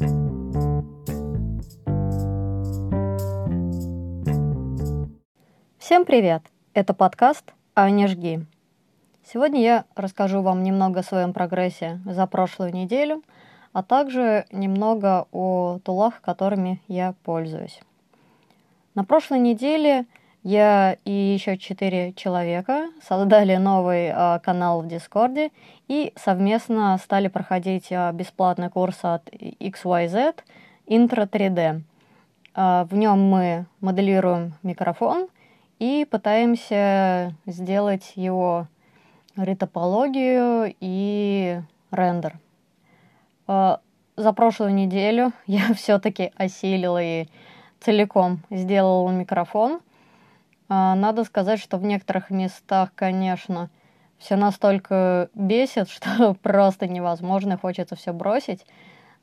Всем привет! Это подкаст «Аня жги». Сегодня я расскажу вам немного о своем прогрессе за прошлую неделю, а также немного о тулах, которыми я пользуюсь. На прошлой неделе я и еще четыре человека создали новый э, канал в Дискорде и совместно стали проходить э, бесплатный курс от XYZ Intro 3D. Э, в нем мы моделируем микрофон и пытаемся сделать его ретопологию и рендер. За прошлую неделю я все-таки осилила и целиком сделала микрофон. А, надо сказать, что в некоторых местах, конечно, все настолько бесит, что просто невозможно, хочется все бросить.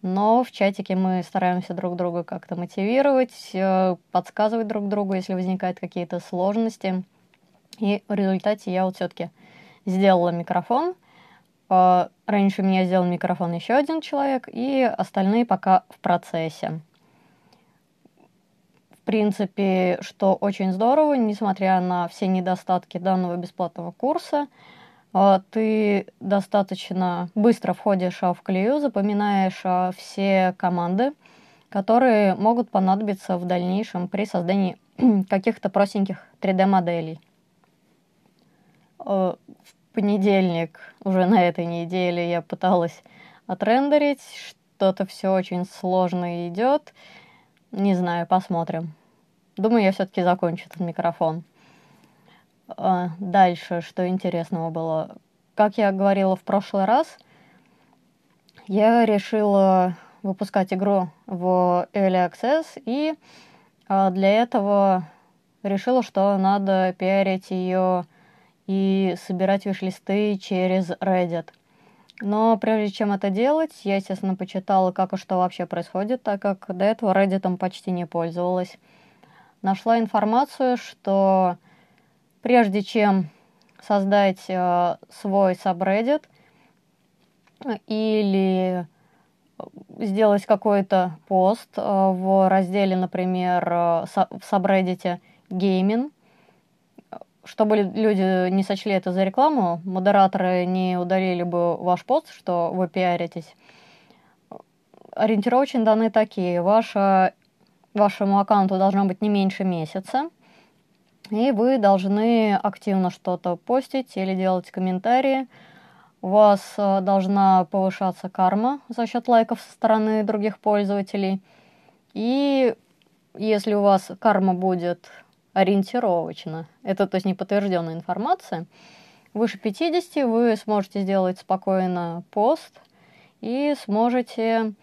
Но в чатике мы стараемся друг друга как-то мотивировать, э, подсказывать друг другу, если возникают какие-то сложности. И в результате я вот все-таки сделала микрофон. А, раньше меня сделал микрофон еще один человек, и остальные пока в процессе принципе, что очень здорово, несмотря на все недостатки данного бесплатного курса, а, ты достаточно быстро входишь в колею, запоминаешь а, все команды, которые могут понадобиться в дальнейшем при создании каких-то простеньких 3D-моделей. А, в понедельник, уже на этой неделе, я пыталась отрендерить, что-то все очень сложно идет. Не знаю, посмотрим. Думаю, я все-таки закончу этот микрофон. А, дальше, что интересного было. Как я говорила в прошлый раз, я решила выпускать игру в Early Access, и а, для этого решила, что надо пиарить ее и собирать виш-листы через Reddit. Но прежде чем это делать, я, естественно, почитала, как и что вообще происходит, так как до этого Reddit почти не пользовалась нашла информацию, что прежде чем создать э, свой subreddit или сделать какой-то пост э, в разделе, например, э, в сабреддите гейминг, чтобы люди не сочли это за рекламу, модераторы не удалили бы ваш пост, что вы пиаритесь. Ориентировочные данные такие. Ваша вашему аккаунту должно быть не меньше месяца. И вы должны активно что-то постить или делать комментарии. У вас э, должна повышаться карма за счет лайков со стороны других пользователей. И если у вас карма будет ориентировочно, это то есть неподтвержденная информация, выше 50 вы сможете сделать спокойно пост и сможете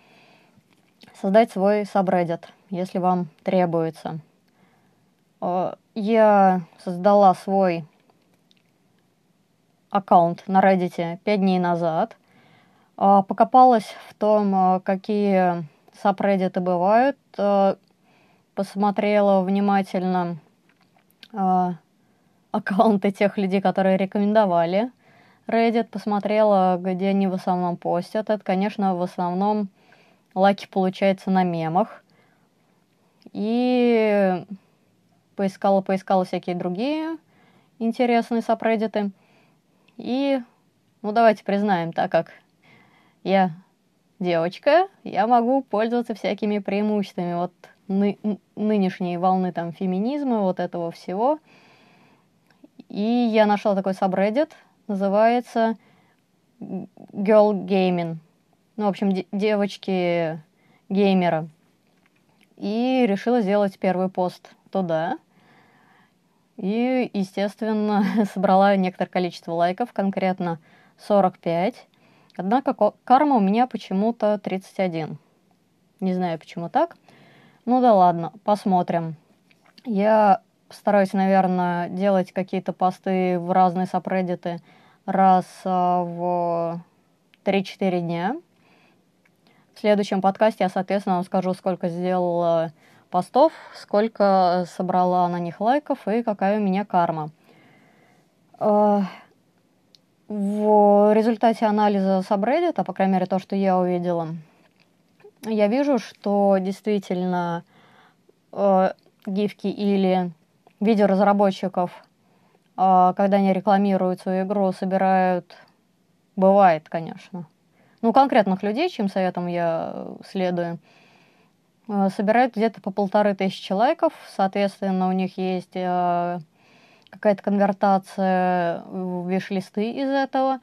создать свой сабреддит если вам требуется. Э, я создала свой аккаунт на Reddit 5 дней назад. Э, покопалась в том, э, какие сабреддиты бывают. Посмотрела внимательно аккаунты тех людей, которые рекомендовали Reddit. Посмотрела, где они в основном постят. Это, конечно, в основном лайки получается на мемах и поискала, поискала всякие другие интересные сабреддиты. И, ну, давайте признаем, так как я девочка, я могу пользоваться всякими преимуществами вот ны нынешней волны там феминизма, вот этого всего. И я нашла такой сабреддит, называется Girl Gaming. Ну, в общем, девочки геймера и решила сделать первый пост туда. И, естественно, собрала некоторое количество лайков, конкретно 45. Однако карма у меня почему-то 31. Не знаю, почему так. Ну да ладно, посмотрим. Я стараюсь, наверное, делать какие-то посты в разные сабреддиты раз а, в 3-4 дня. В следующем подкасте я, соответственно, вам скажу, сколько сделала постов, сколько собрала на них лайков и какая у меня карма. Э, в результате анализа сабреддита, по крайней мере, то, что я увидела, я вижу, что действительно э, гифки или видеоразработчиков, э, когда они рекламируют свою игру, собирают, бывает, конечно, ну, конкретных людей, чьим советом я следую, э, собирают где-то по полторы тысячи лайков, соответственно, у них есть э, какая-то конвертация в виш-листы из этого,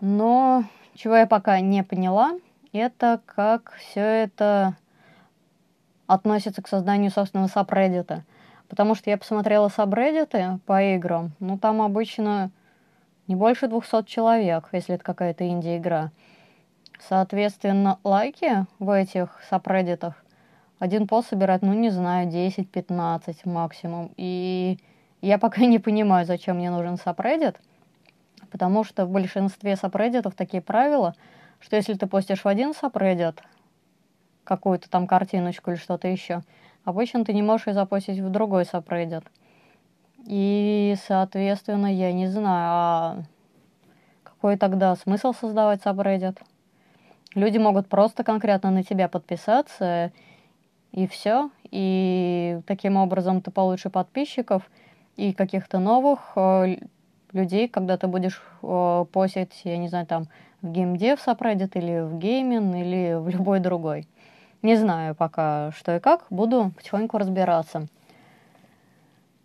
но чего я пока не поняла – это как все это относится к созданию собственного сабреддита. Потому что я посмотрела сабреддиты по играм, ну там обычно не больше 200 человек, если это какая-то инди-игра. Соответственно, лайки в этих сабреддитах один пост собирает, ну не знаю, 10-15 максимум. И я пока не понимаю, зачем мне нужен сабреддит, потому что в большинстве сабреддитов такие правила – что если ты постишь в один subreddit какую-то там картиночку или что-то еще, обычно ты не можешь ее запостить в другой subreddit. И, соответственно, я не знаю, а какой тогда смысл создавать subreddit? Люди могут просто конкретно на тебя подписаться, и все. И таким образом ты получишь подписчиков и каких-то новых э, людей, когда ты будешь э, постить, я не знаю, там, в геймдев сапреддит или в геймин или в любой другой. Не знаю пока что и как, буду потихоньку разбираться.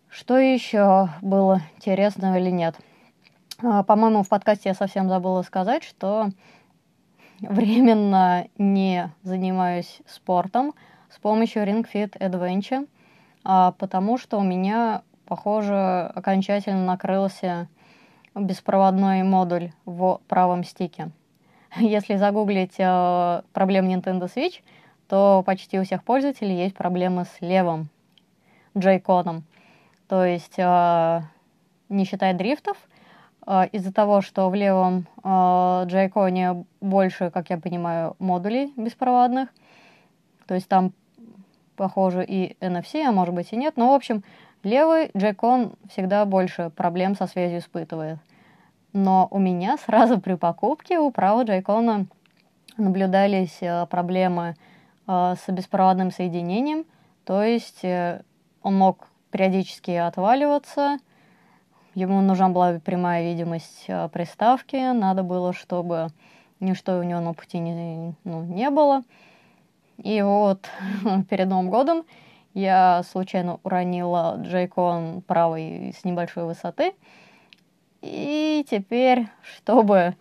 Что еще было интересного или нет? А, по-моему, в подкасте я совсем забыла сказать, что временно не занимаюсь спортом с помощью Ring Fit Adventure, а, потому что у меня, похоже, окончательно накрылся беспроводной модуль в правом стике. Если загуглить э, проблемы Nintendo Switch, то почти у всех пользователей есть проблемы с левым джейконом. То есть, э, не считая дрифтов, из-за того, что в левом э, джейконе больше, как я понимаю, модулей беспроводных, то есть там, похоже, и NFC, а может быть и нет, но, в общем, Левый джекон всегда больше проблем со связью испытывает. Но у меня сразу при покупке у правого джейкона наблюдались э, проблемы с беспроводным соединением, то есть э, он мог периодически отваливаться, ему нужна была прямая видимость приставки, надо было, чтобы ничто у него на пути не, ну, не было. И вот перед Новым годом я случайно уронила джейкон правой с небольшой высоты. И теперь, чтобы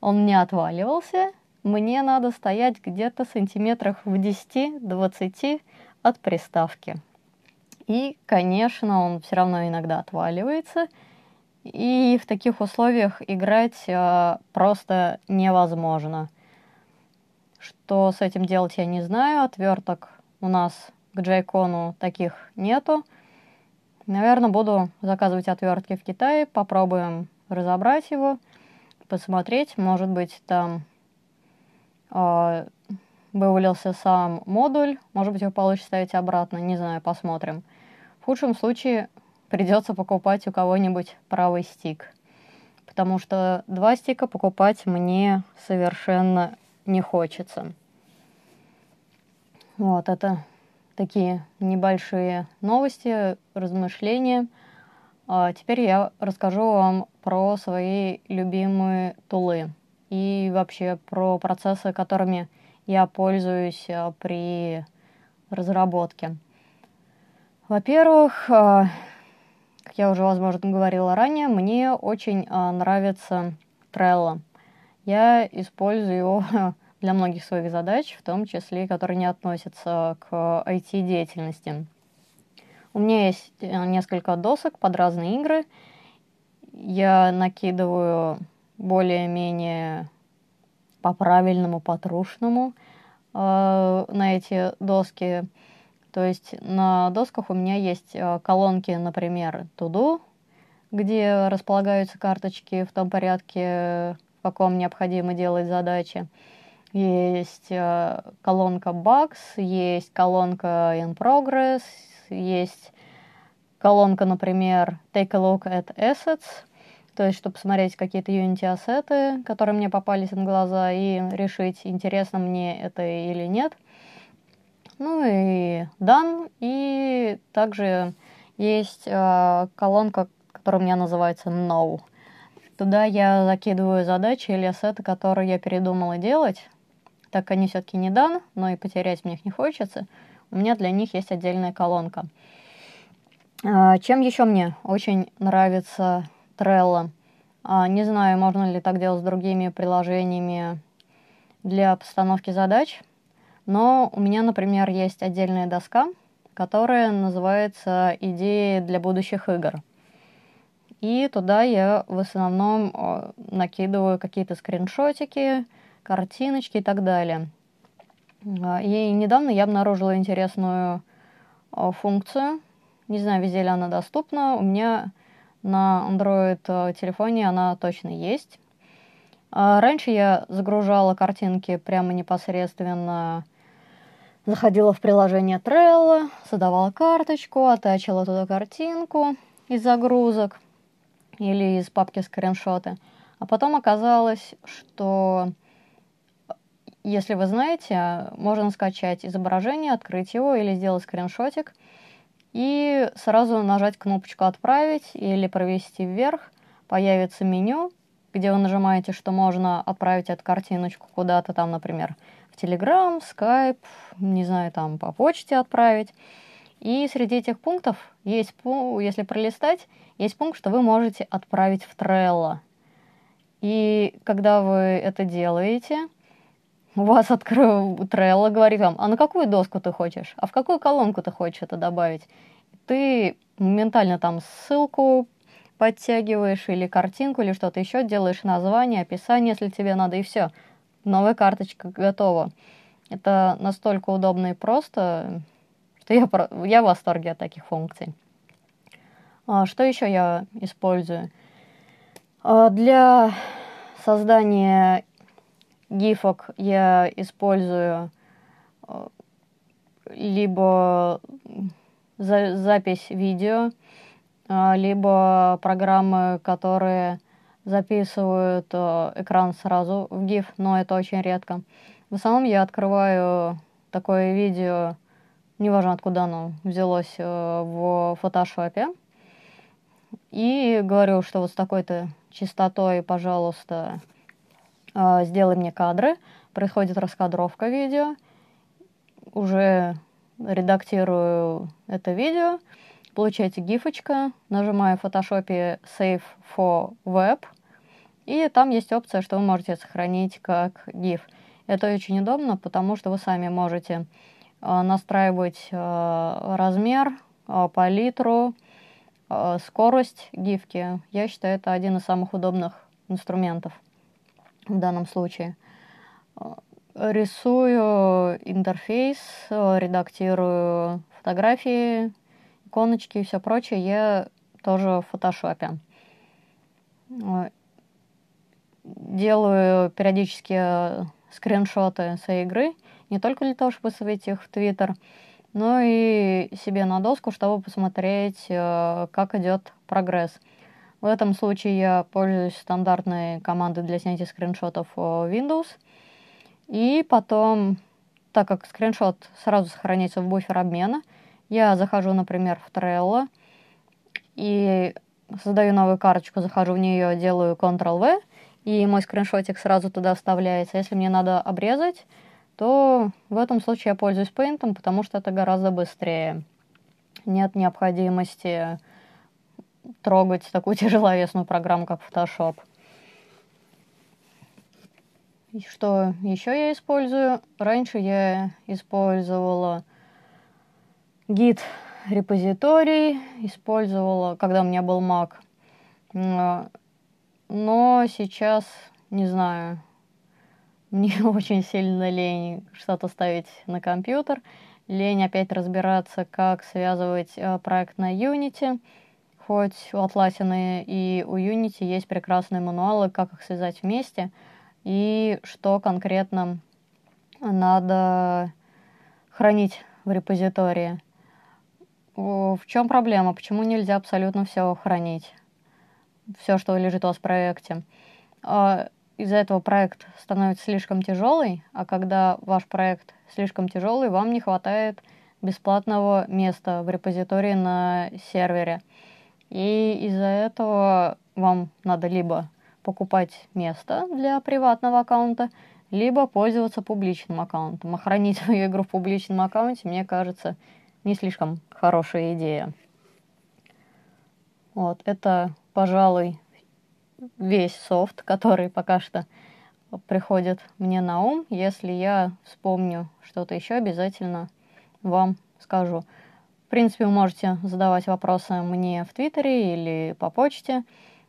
он не отваливался, мне надо стоять где-то сантиметрах в 10-20 от приставки. И, конечно, он все равно иногда отваливается. И в таких условиях играть э, просто невозможно. Что с этим делать, я не знаю. Отверток у нас к джайкону таких нету. Наверное, буду заказывать отвертки в Китае, попробуем разобрать его, посмотреть, может быть, там э, вывалился сам модуль, может быть, его получится ставить обратно, не знаю, посмотрим. В худшем случае придется покупать у кого-нибудь правый стик, потому что два стика покупать мне совершенно не хочется. Вот это такие небольшие новости, размышления. А теперь я расскажу вам про свои любимые тулы и вообще про процессы, которыми я пользуюсь а, при разработке. Во-первых, а, как я уже, возможно, говорила ранее, мне очень а, нравится Trello. Я использую его для многих своих задач, в том числе, которые не относятся к IT-деятельности. У меня есть э, несколько досок под разные игры. Я накидываю более-менее по-правильному, по-трушному э, на эти доски. То есть на досках у меня есть э, колонки, например, Туду, где располагаются карточки в том порядке, в каком необходимо делать задачи. Есть э, колонка Bugs, есть колонка In Progress, есть колонка, например, Take a Look at Assets, то есть, чтобы посмотреть какие-то Unity ассеты, которые мне попались на глаза, и решить, интересно мне это или нет – Ну и Done. И также есть э, колонка, которая у меня называется No. Туда я закидываю задачи или ассеты, которые я передумала делать. Так они все-таки не дан, но и потерять мне их не хочется. У меня для них есть отдельная колонка. А, чем еще мне очень нравится Trello? А, не знаю, можно ли так делать с другими приложениями для постановки задач, но у меня, например, есть отдельная доска, которая называется «Идеи для будущих игр». И туда я в основном а, накидываю какие-то скриншотики, картиночки и так далее. И недавно я обнаружила интересную функцию – не знаю, везде ли она доступна. У меня на Android э, телефоне она точно есть. Раньше я загружала картинки прямо непосредственно, заходила в приложение Trello, создавала карточку, оттачила туда картинку из загрузок или из папки скриншоты. А потом оказалось, что если вы знаете, можно скачать изображение, открыть его или сделать скриншотик – и сразу нажать кнопочку «Отправить» или провести вверх, появится меню, где вы нажимаете, что можно отправить эту картиночку куда-то там, например, Telegram, Skype, не знаю, там по почте отправить. И среди этих пунктов есть, если пролистать, есть пункт, что вы можете отправить в Trello. И когда вы это делаете, у вас открыл Trello, говорит вам, а на какую доску ты хочешь, а в какую колонку ты хочешь это добавить. Ты моментально там ссылку подтягиваешь или картинку, или что-то еще, делаешь название, описание, если тебе надо, и все. Новая карточка готова. Это настолько удобно и просто, что я, я в восторге от таких функций. А, что еще я использую? А, для создания гифок я использую э, либо за запись видео, либо программы, которые записывают э, экран сразу в GIF, но это очень редко. В основном я открываю такое видео, неважно откуда оно взялось, в фотошопе, и говорю, что вот с такой-то частотой, пожалуйста, а, сделай мне кадры, происходит раскадровка видео, уже редактирую это видео, получаете гифочка, нажимаю в фотошопе Save for Web, и там есть опция, что вы можете сохранить как GIF. Это очень удобно, потому что вы сами можете а, настраивать а, размер, палитру, скорость гифки. Я считаю, это один из самых удобных инструментов в данном случае. Рисую интерфейс, редактирую фотографии, иконочки и все прочее я тоже в фотошопе. Делаю периодически скриншоты своей игры, не только для того, чтобы выставить их в Твиттер, но и себе на доску, чтобы посмотреть, э, как идет прогресс. В этом случае я пользуюсь стандартной командой для снятия скриншотов Windows. И потом, так как скриншот сразу сохраняется в буфер обмена, я захожу, например, в Trello и создаю новую карточку, захожу в нее, делаю Ctrl-V, и мой скриншотик сразу туда вставляется. Если мне надо обрезать, то в этом случае я пользуюсь Paint, потому что это гораздо быстрее. Нет необходимости трогать такую тяжеловесную программу, как Photoshop. Что еще я использую? Раньше я использовала гид репозиторий, использовала, когда у меня был Mac. Но сейчас, не знаю, мне очень сильно лень что-то ставить на компьютер, лень опять разбираться, как связывать э, проект на Unity – хоть у Atlassian и у Unity есть прекрасные мануалы, как их связать вместе и что конкретно надо хранить в репозитории. В чем проблема? Почему нельзя абсолютно все хранить? Все, что лежит у вас в проекте. А, из-за этого проект становится слишком тяжелый, а когда ваш проект слишком тяжелый, вам не хватает бесплатного места в репозитории на сервере. И из-за этого вам надо либо покупать место для приватного аккаунта, либо пользоваться публичным аккаунтом. А хранить свою игру в публичном аккаунте, мне кажется, не слишком хорошая идея. Вот, это, пожалуй, весь софт, который пока что приходит мне на ум. Если я вспомню что-то еще, обязательно вам скажу. В принципе, вы можете задавать вопросы мне в Твиттере или по почте.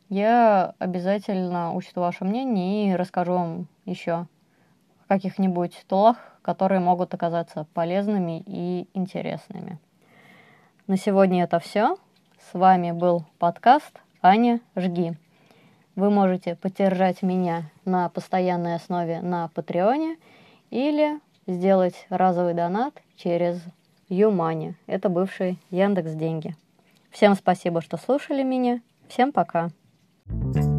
Я обязательно учту ваше мнение и расскажу вам еще каких-нибудь тулах, которые могут оказаться полезными и интересными. На сегодня это все. С вами был подкаст Аня Жги. Вы можете поддержать меня на постоянной основе на Патреоне или сделать разовый донат через Юмани. Это бывший Яндекс Деньги. Всем спасибо, что слушали меня. Всем пока. thank you